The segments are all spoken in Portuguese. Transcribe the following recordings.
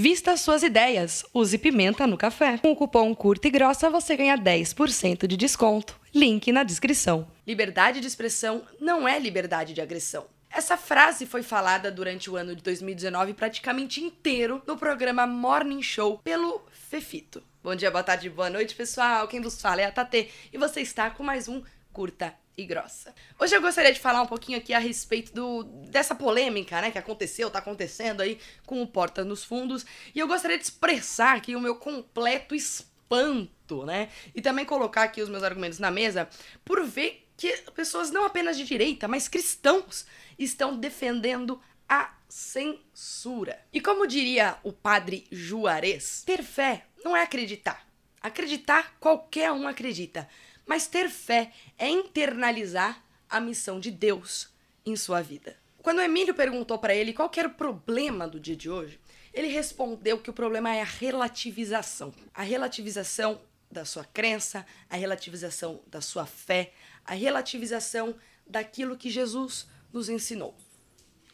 Vista suas ideias, use pimenta no café. Com o cupom Curta e Grossa você ganha 10% de desconto. Link na descrição. Liberdade de expressão não é liberdade de agressão. Essa frase foi falada durante o ano de 2019 praticamente inteiro no programa Morning Show pelo Fefito. Bom dia, boa tarde, boa noite, pessoal. Quem vos fala é a Tatê e você está com mais um Curta e grossa. Hoje eu gostaria de falar um pouquinho aqui a respeito do, dessa polêmica, né, que aconteceu, tá acontecendo aí com o Porta nos Fundos, e eu gostaria de expressar aqui o meu completo espanto, né, e também colocar aqui os meus argumentos na mesa por ver que pessoas não apenas de direita, mas cristãos estão defendendo a censura. E como diria o padre Juarez, ter fé não é acreditar. Acreditar, qualquer um acredita. Mas ter fé é internalizar a missão de Deus em sua vida. Quando Emílio perguntou para ele qual era o problema do dia de hoje, ele respondeu que o problema é a relativização. A relativização da sua crença, a relativização da sua fé, a relativização daquilo que Jesus nos ensinou.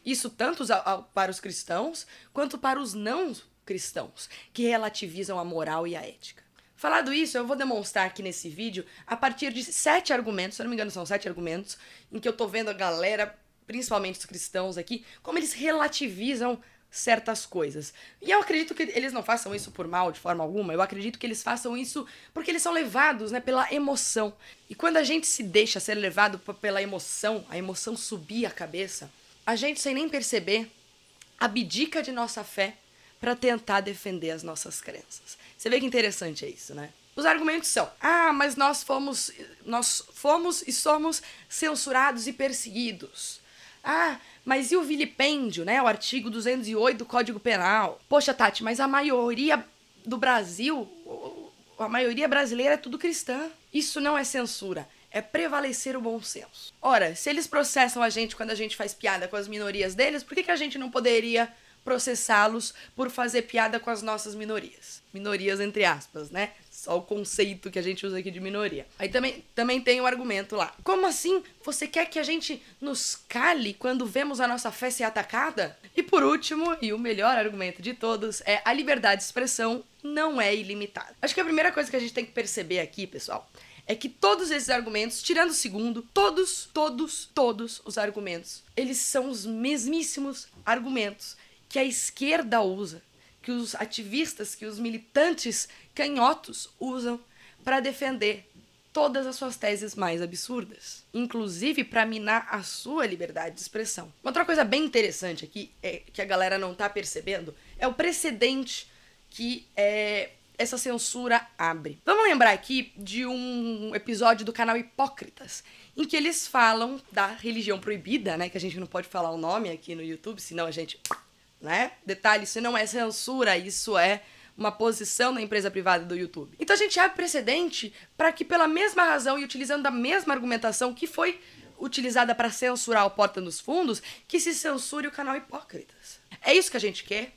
Isso tanto para os cristãos quanto para os não cristãos, que relativizam a moral e a ética. Falado isso, eu vou demonstrar aqui nesse vídeo a partir de sete argumentos, se eu não me engano são sete argumentos, em que eu tô vendo a galera, principalmente os cristãos aqui, como eles relativizam certas coisas. E eu acredito que eles não façam isso por mal de forma alguma, eu acredito que eles façam isso porque eles são levados, né, pela emoção. E quando a gente se deixa ser levado pela emoção, a emoção subir a cabeça, a gente sem nem perceber abdica de nossa fé para tentar defender as nossas crenças. Você vê que interessante é isso, né? Os argumentos são: "Ah, mas nós fomos nós fomos e somos censurados e perseguidos". Ah, mas e o vilipêndio, né? O artigo 208 do Código Penal. Poxa, Tati, mas a maioria do Brasil, a maioria brasileira é tudo cristã. Isso não é censura, é prevalecer o bom senso. Ora, se eles processam a gente quando a gente faz piada com as minorias deles, por que, que a gente não poderia processá-los por fazer piada com as nossas minorias. Minorias entre aspas, né? Só o conceito que a gente usa aqui de minoria. Aí também, também tem um argumento lá. Como assim? Você quer que a gente nos cale quando vemos a nossa fé ser atacada? E por último, e o melhor argumento de todos, é a liberdade de expressão não é ilimitada. Acho que a primeira coisa que a gente tem que perceber aqui, pessoal, é que todos esses argumentos, tirando o segundo, todos, todos, todos os argumentos, eles são os mesmíssimos argumentos que a esquerda usa, que os ativistas, que os militantes canhotos usam para defender todas as suas teses mais absurdas, inclusive para minar a sua liberdade de expressão. Outra coisa bem interessante aqui, é, que a galera não está percebendo, é o precedente que é, essa censura abre. Vamos lembrar aqui de um episódio do canal Hipócritas, em que eles falam da religião proibida, né? Que a gente não pode falar o nome aqui no YouTube, senão a gente né? Detalhe, isso não é censura, isso é uma posição na empresa privada do YouTube. Então a gente abre precedente para que, pela mesma razão e utilizando a mesma argumentação que foi utilizada para censurar o Porta nos Fundos, que se censure o canal Hipócritas. É isso que a gente quer?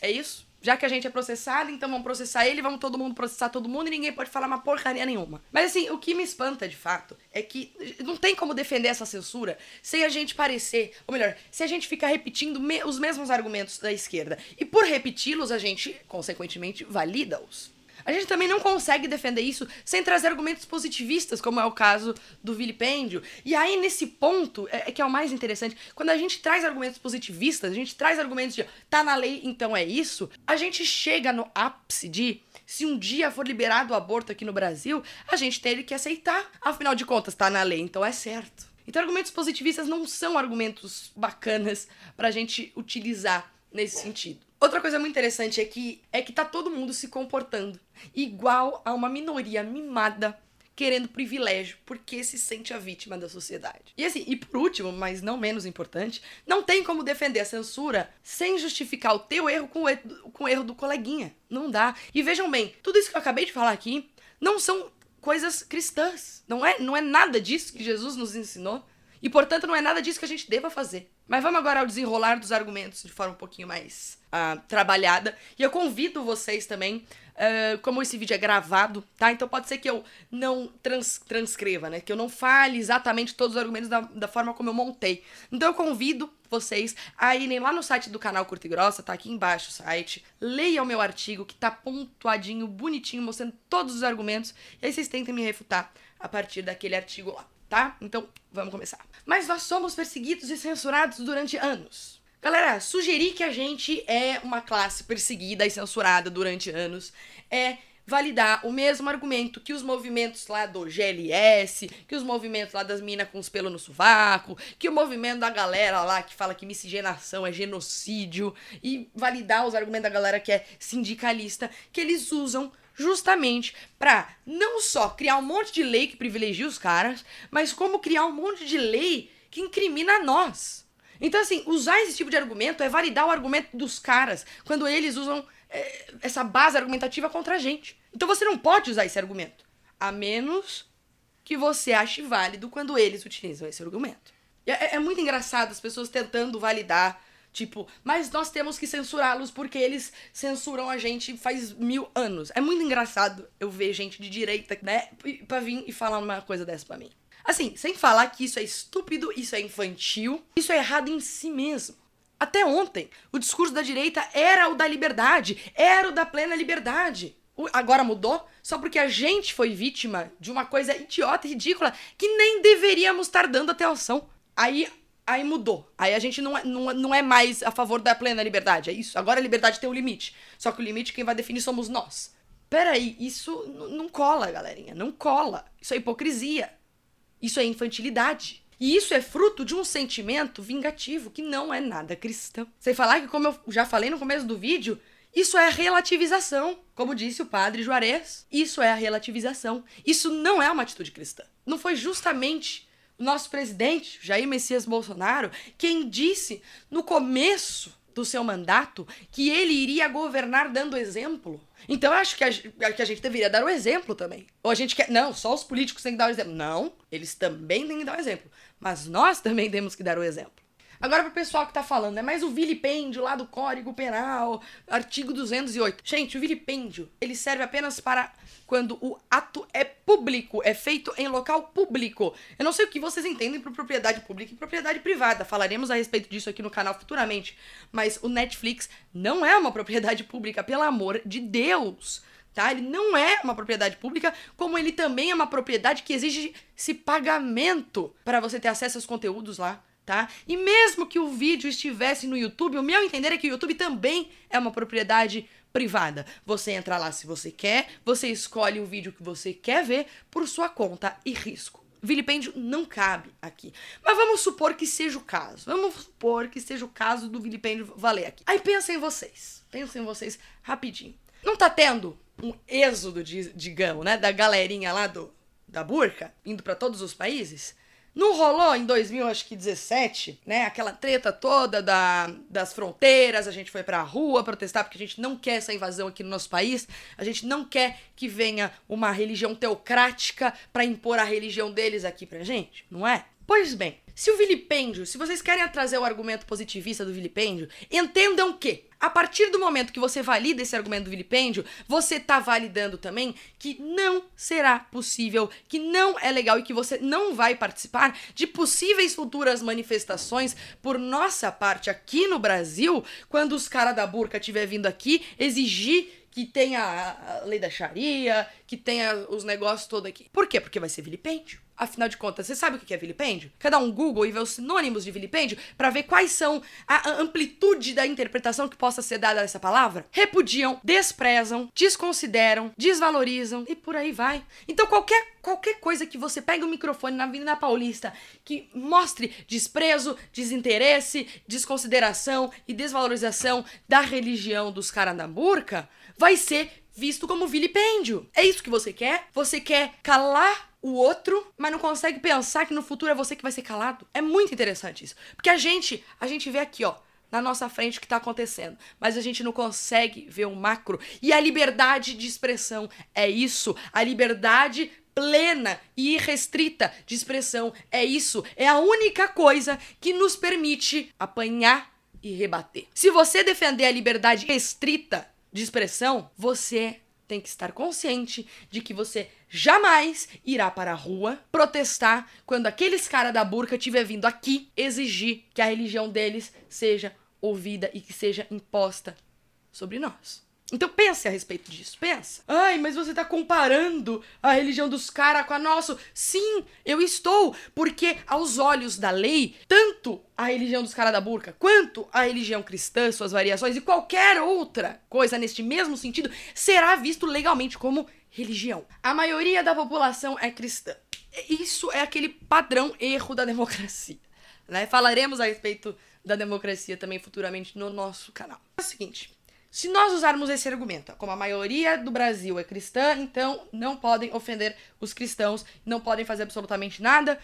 É isso? Já que a gente é processado, então vamos processar ele, vamos todo mundo processar todo mundo e ninguém pode falar uma porcaria nenhuma. Mas assim, o que me espanta de fato é que não tem como defender essa censura sem a gente parecer, ou melhor, se a gente ficar repetindo me os mesmos argumentos da esquerda. E por repeti-los, a gente, consequentemente, valida-os. A gente também não consegue defender isso sem trazer argumentos positivistas, como é o caso do vilipêndio. E aí, nesse ponto, é, é que é o mais interessante, quando a gente traz argumentos positivistas, a gente traz argumentos de tá na lei, então é isso, a gente chega no ápice de se um dia for liberado o aborto aqui no Brasil, a gente tem que aceitar. Afinal de contas, tá na lei, então é certo. Então, argumentos positivistas não são argumentos bacanas pra gente utilizar nesse sentido. Outra coisa muito interessante é que é que tá todo mundo se comportando igual a uma minoria mimada querendo privilégio porque se sente a vítima da sociedade. E assim, e por último, mas não menos importante, não tem como defender a censura sem justificar o teu erro com o erro, com o erro do coleguinha. Não dá. E vejam bem, tudo isso que eu acabei de falar aqui não são coisas cristãs. Não é, não é nada disso que Jesus nos ensinou. E portanto, não é nada disso que a gente deva fazer. Mas vamos agora ao desenrolar dos argumentos de forma um pouquinho mais uh, trabalhada. E eu convido vocês também, uh, como esse vídeo é gravado, tá? Então pode ser que eu não trans transcreva, né? Que eu não fale exatamente todos os argumentos da, da forma como eu montei. Então eu convido vocês a irem lá no site do canal Curta e Grossa, tá aqui embaixo o site. Leiam o meu artigo que tá pontuadinho, bonitinho, mostrando todos os argumentos. E aí vocês tentem me refutar a partir daquele artigo lá, tá? Então, vamos começar. Mas nós somos perseguidos e censurados durante anos. Galera, sugerir que a gente é uma classe perseguida e censurada durante anos é validar o mesmo argumento que os movimentos lá do GLS, que os movimentos lá das minas com os pelos no sovaco, que o movimento da galera lá que fala que miscigenação é genocídio, e validar os argumentos da galera que é sindicalista, que eles usam justamente para não só criar um monte de lei que privilegia os caras, mas como criar um monte de lei que incrimina nós. Então, assim, usar esse tipo de argumento é validar o argumento dos caras quando eles usam é, essa base argumentativa contra a gente. Então você não pode usar esse argumento, a menos que você ache válido quando eles utilizam esse argumento. É, é muito engraçado as pessoas tentando validar, tipo, mas nós temos que censurá-los porque eles censuram a gente faz mil anos. É muito engraçado eu ver gente de direita, né, pra vir e falar uma coisa dessa pra mim. Assim, sem falar que isso é estúpido, isso é infantil, isso é errado em si mesmo. Até ontem, o discurso da direita era o da liberdade, era o da plena liberdade. agora mudou só porque a gente foi vítima de uma coisa idiota e ridícula que nem deveríamos estar dando atenção. Aí, aí mudou. Aí a gente não é, não, não é mais a favor da plena liberdade. É isso. Agora a liberdade tem um limite. Só que o limite quem vai definir somos nós. Peraí, isso não cola, galerinha. Não cola. Isso é hipocrisia. Isso é infantilidade. E isso é fruto de um sentimento vingativo que não é nada cristão. Sem falar que, como eu já falei no começo do vídeo, isso é relativização. Como disse o padre Juarez, isso é a relativização. Isso não é uma atitude cristã. Não foi justamente nosso presidente, Jair Messias Bolsonaro, quem disse no começo do seu mandato que ele iria governar dando exemplo. Então eu acho que a, que a gente deveria dar o exemplo também. Ou a gente quer. Não, só os políticos têm que dar o exemplo. Não, eles também têm que dar o exemplo. Mas nós também temos que dar o exemplo. Agora pro pessoal que tá falando, né? Mas o vilipêndio lá do Código Penal, artigo 208. Gente, o vilipêndio, ele serve apenas para quando o ato é público, é feito em local público. Eu não sei o que vocês entendem por propriedade pública e propriedade privada. Falaremos a respeito disso aqui no canal futuramente. Mas o Netflix não é uma propriedade pública, pelo amor de Deus. Tá? Ele não é uma propriedade pública, como ele também é uma propriedade que exige esse pagamento para você ter acesso aos conteúdos lá tá? E mesmo que o vídeo estivesse no YouTube, o meu entender é que o YouTube também é uma propriedade privada. Você entra lá se você quer, você escolhe o vídeo que você quer ver por sua conta e risco. Vilipêndio não cabe aqui. Mas vamos supor que seja o caso. Vamos supor que seja o caso do vilipêndio valer aqui. Aí pensa em vocês. Pensa em vocês rapidinho. Não tá tendo um êxodo, digamos, né, da galerinha lá do da burca indo para todos os países? Não rolou em 2017, né? Aquela treta toda da, das fronteiras, a gente foi pra rua protestar porque a gente não quer essa invasão aqui no nosso país, a gente não quer que venha uma religião teocrática para impor a religião deles aqui pra gente, não é? Pois bem, se o vilipêndio, se vocês querem trazer o argumento positivista do vilipêndio, entendam que a partir do momento que você valida esse argumento do vilipêndio, você está validando também que não será possível, que não é legal e que você não vai participar de possíveis futuras manifestações por nossa parte aqui no Brasil, quando os caras da burca estiver vindo aqui exigir que tenha a lei da Sharia, que tenha os negócios todos aqui. Por quê? Porque vai ser vilipêndio. Afinal de contas, você sabe o que é vilipêndio? Dar um Google e ver os sinônimos de vilipêndio para ver quais são a amplitude da interpretação que possa ser dada a essa palavra? Repudiam, desprezam, desconsideram, desvalorizam e por aí vai. Então qualquer qualquer coisa que você pegue o um microfone na Avenida Paulista que mostre desprezo, desinteresse, desconsideração e desvalorização da religião dos caras da burca, vai ser visto como vilipêndio. É isso que você quer? Você quer calar o outro, mas não consegue pensar que no futuro é você que vai ser calado? É muito interessante isso. Porque a gente, a gente vê aqui, ó, na nossa frente o que está acontecendo, mas a gente não consegue ver o macro. E a liberdade de expressão é isso. A liberdade plena e irrestrita de expressão é isso. É a única coisa que nos permite apanhar e rebater. Se você defender a liberdade restrita de expressão, você tem que estar consciente de que você jamais irá para a rua protestar quando aqueles caras da burca tiver vindo aqui exigir que a religião deles seja ouvida e que seja imposta sobre nós. Então pense a respeito disso, pensa. Ai, mas você tá comparando a religião dos caras com a nossa. Sim, eu estou, porque aos olhos da lei, tanto a religião dos caras da burca, quanto a religião cristã, suas variações e qualquer outra coisa neste mesmo sentido, será visto legalmente como religião. A maioria da população é cristã. Isso é aquele padrão erro da democracia. Né? Falaremos a respeito da democracia também futuramente no nosso canal. É o seguinte, se nós usarmos esse argumento, como a maioria do Brasil é cristã, então não podem ofender os cristãos, não podem fazer absolutamente nada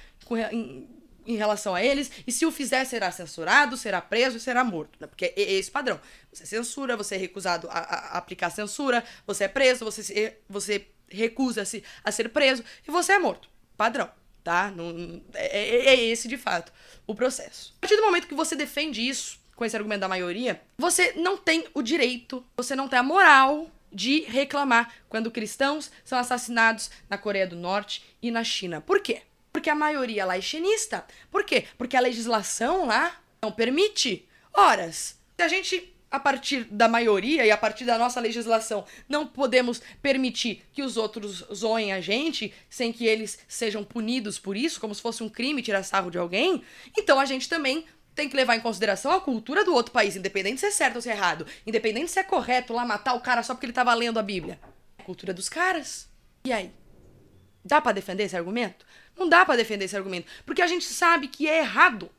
em, em, relação a eles, e se o fizer, será censurado, será preso e será morto. Né? Porque é esse padrão. Você censura, você é recusado a, a aplicar censura, você é preso, você, você recusa-se a ser preso e você é morto. Padrão tá? Não, é, é, é, esse, de fato, o processo. A partir do momento que você defende isso, com esse argumento da maioria, você não tem o direito, você não tem a moral de reclamar quando cristãos são assassinados na Coreia do Norte e na China. Por quê? Porque a maioria lá é chinista. Por quê? Porque a legislação lá não permite. Horas, se a gente, a partir da maioria e a partir da nossa legislação, não podemos permitir que os outros zoem a gente sem que eles sejam punidos por isso, como se fosse um crime tirar sarro de alguém, então a gente também tem que levar em consideração a cultura do outro país, independente se é certo ou se é errado, independente se é correto lá matar o cara só porque ele tava lendo a Bíblia. A cultura dos caras. E aí? Dá para defender esse argumento? Não dá para defender esse argumento, porque a gente sabe que é errado.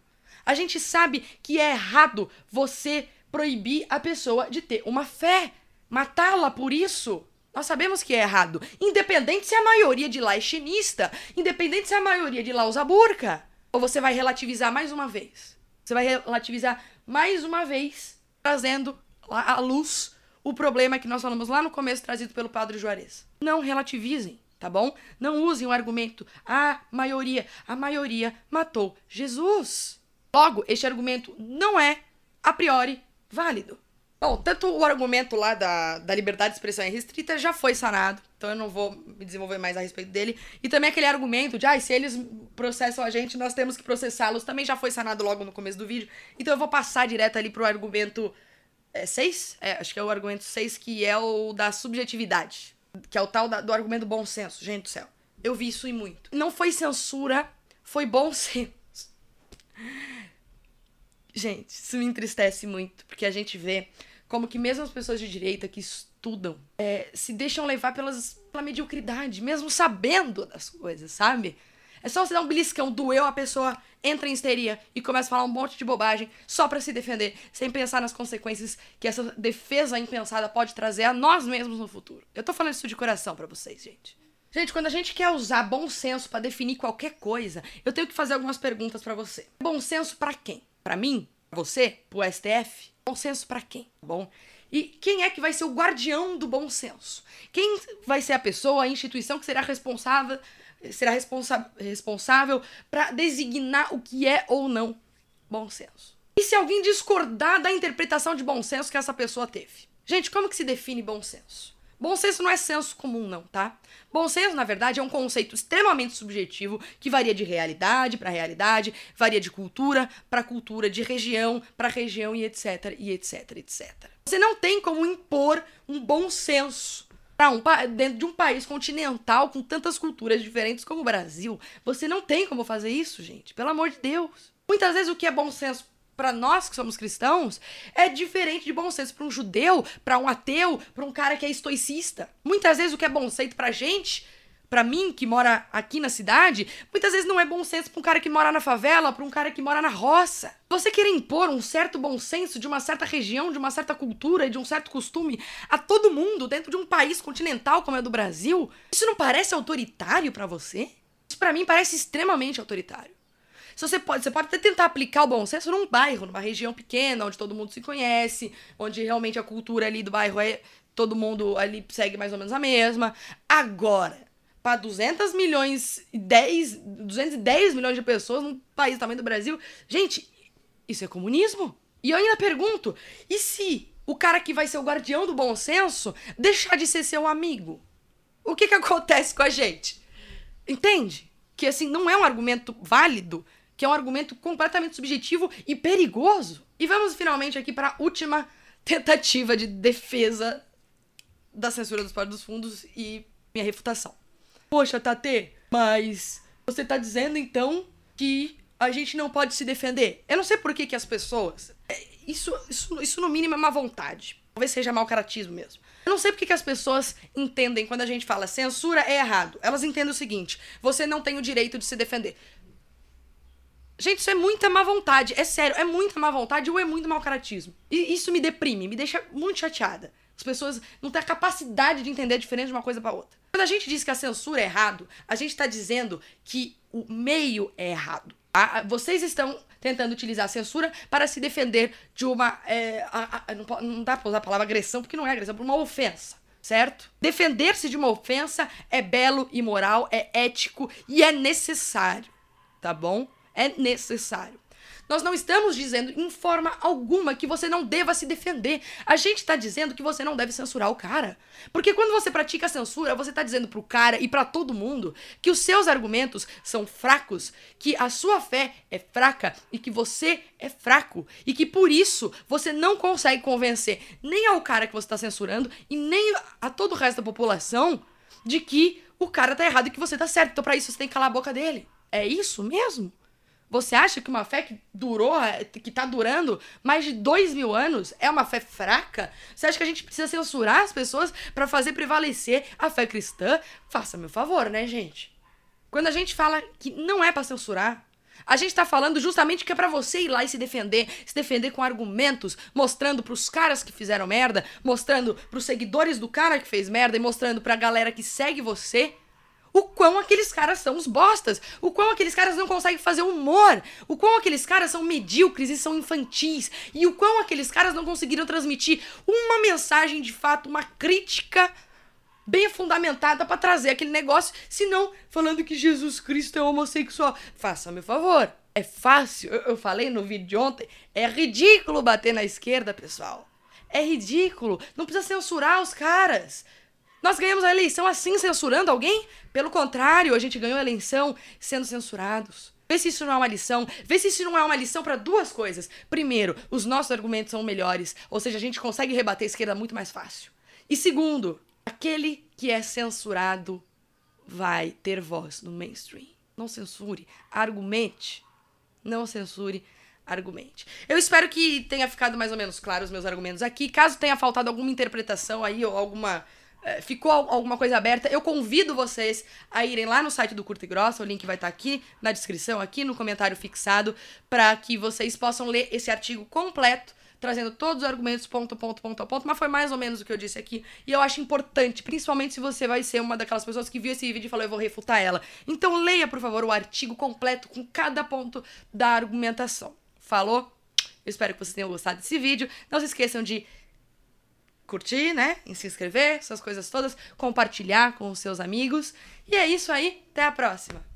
A gente sabe que é errado você proibir a pessoa de ter uma fé, matá-la por isso. Nós sabemos que é errado, independente se a maioria de lá é chinista, independente se a maioria de lá usa burca. Ou você vai relativizar mais uma vez? Você vai relativizar mais uma vez, trazendo à luz o problema que nós falamos lá no começo, trazido pelo Padre Juarez. Não relativizem, tá bom? Não usem o argumento, a maioria, a maioria matou Jesus. Logo, este argumento não é, a priori, válido. Bom, tanto o argumento lá da, da liberdade de expressão restrita já foi sanado, então eu não vou me desenvolver mais a respeito dele. E também aquele argumento de, ah, se eles processam a gente, nós temos que processá-los, também já foi sanado logo no começo do vídeo. Então eu vou passar direto ali pro argumento 6? É, é, acho que é o argumento 6, que é o da subjetividade. Que é o tal da, do argumento bom senso. Gente do céu, eu vi isso e muito. Não foi censura, foi bom senso. Gente, isso me entristece muito, porque a gente vê como que mesmo as pessoas de direita que estudam é, se deixam levar pelas, pela mediocridade, mesmo sabendo das coisas, sabe? É só você dar um beliscão, doeu, a pessoa entra em histeria e começa a falar um monte de bobagem só para se defender, sem pensar nas consequências que essa defesa impensada pode trazer a nós mesmos no futuro. Eu tô falando isso de coração para vocês, gente. Gente, quando a gente quer usar bom senso para definir qualquer coisa, eu tenho que fazer algumas perguntas para você. Bom senso para quem? Para mim? Pra você? Pro STF? Bom senso para quem? Bom. E quem é que vai ser o guardião do bom senso? Quem vai ser a pessoa, a instituição que será responsável será responsa responsável para designar o que é ou não bom senso? E se alguém discordar da interpretação de bom senso que essa pessoa teve? Gente, como que se define bom senso? Bom senso não é senso comum, não, tá? Bom senso, na verdade, é um conceito extremamente subjetivo que varia de realidade para realidade, varia de cultura para cultura, de região para região e etc, e etc, etc. Você não tem como impor um bom senso para um dentro de um país continental com tantas culturas diferentes como o Brasil. Você não tem como fazer isso, gente. Pelo amor de Deus. Muitas vezes o que é bom senso para nós que somos cristãos, é diferente de bom senso para um judeu, para um ateu, para um cara que é estoicista. Muitas vezes o que é bom senso pra gente, para mim que mora aqui na cidade, muitas vezes não é bom senso para um cara que mora na favela, para um cara que mora na roça. Você querer impor um certo bom senso de uma certa região, de uma certa cultura e de um certo costume a todo mundo dentro de um país continental como é o do Brasil, isso não parece autoritário para você? Isso para mim parece extremamente autoritário. Se você pode, você pode até tentar aplicar o bom senso num bairro, numa região pequena, onde todo mundo se conhece, onde realmente a cultura ali do bairro é todo mundo ali segue mais ou menos a mesma. Agora, para 200 milhões e 10, 210 milhões de pessoas num país do tamanho do Brasil, gente, isso é comunismo? E eu ainda pergunto, e se o cara que vai ser o guardião do bom senso deixar de ser seu amigo? O que que acontece com a gente? Entende? Que assim, não é um argumento válido, que é um argumento completamente subjetivo e perigoso. E vamos finalmente aqui para a última tentativa de defesa da censura dos Portos dos Fundos e minha refutação. Poxa, Tate, mas você tá dizendo então que a gente não pode se defender? Eu não sei por que, que as pessoas. É, isso, isso, isso no mínimo é má vontade. Talvez seja mau caratismo mesmo. Eu não sei porque que as pessoas entendem quando a gente fala censura é errado. Elas entendem o seguinte: você não tem o direito de se defender. Gente, isso é muita má vontade. É sério, é muita má vontade ou é muito mau caratismo. E isso me deprime, me deixa muito chateada. As pessoas não têm a capacidade de entender a diferença de uma coisa para outra. Quando a gente diz que a censura é errado, a gente está dizendo que o meio é errado. Vocês estão tentando utilizar a censura para se defender de uma. É, a, a, não, não dá pra usar a palavra agressão, porque não é agressão, por uma ofensa certo? Defender-se de uma ofensa é belo e moral, é ético e é necessário, tá bom? É necessário. Nós não estamos dizendo em forma alguma que você não deva se defender. A gente está dizendo que você não deve censurar o cara. Porque quando você pratica censura, você está dizendo pro cara e para todo mundo que os seus argumentos são fracos, que a sua fé é fraca e que você é fraco. E que por isso você não consegue convencer nem ao cara que você está censurando e nem a todo o resto da população de que o cara tá errado e que você tá certo. Então, para isso, você tem que calar a boca dele. É isso mesmo? Você acha que uma fé que durou, que tá durando mais de dois mil anos é uma fé fraca? Você acha que a gente precisa censurar as pessoas para fazer prevalecer a fé cristã? Faça meu favor, né, gente? Quando a gente fala que não é para censurar, a gente tá falando justamente que é para você ir lá e se defender, se defender com argumentos, mostrando pros caras que fizeram merda, mostrando pros seguidores do cara que fez merda e mostrando pra galera que segue você o quão aqueles caras são os bostas, o quão aqueles caras não conseguem fazer humor, o quão aqueles caras são medíocres e são infantis, e o quão aqueles caras não conseguiram transmitir uma mensagem de fato, uma crítica bem fundamentada para trazer aquele negócio, senão falando que Jesus Cristo é homossexual. Faça meu favor. É fácil, eu, eu falei no vídeo de ontem, é ridículo bater na esquerda, pessoal. É ridículo. Não precisa censurar os caras. Nós ganhamos a eleição assim, censurando alguém? Pelo contrário, a gente ganhou a eleição sendo censurados. Vê se isso não é uma lição. Vê se isso não é uma lição para duas coisas. Primeiro, os nossos argumentos são melhores, ou seja, a gente consegue rebater a esquerda muito mais fácil. E segundo, aquele que é censurado vai ter voz no mainstream. Não censure, argumente. Não censure, argumente. Eu espero que tenha ficado mais ou menos claro os meus argumentos aqui. Caso tenha faltado alguma interpretação aí ou alguma ficou alguma coisa aberta, eu convido vocês a irem lá no site do Curta e Grossa, o link vai estar tá aqui na descrição, aqui no comentário fixado, para que vocês possam ler esse artigo completo, trazendo todos os argumentos ponto, ponto, ponto ponto, mas foi mais ou menos o que eu disse aqui, e eu acho importante, principalmente se você vai ser uma daquelas pessoas que viu esse vídeo e falou, eu vou refutar ela. Então leia, por favor, o artigo completo com cada ponto da argumentação. Falou? Eu espero que vocês tenham gostado desse vídeo. Não se esqueçam de curtir, né? Em se inscrever, essas coisas todas, compartilhar com os seus amigos. E é isso aí, até a próxima!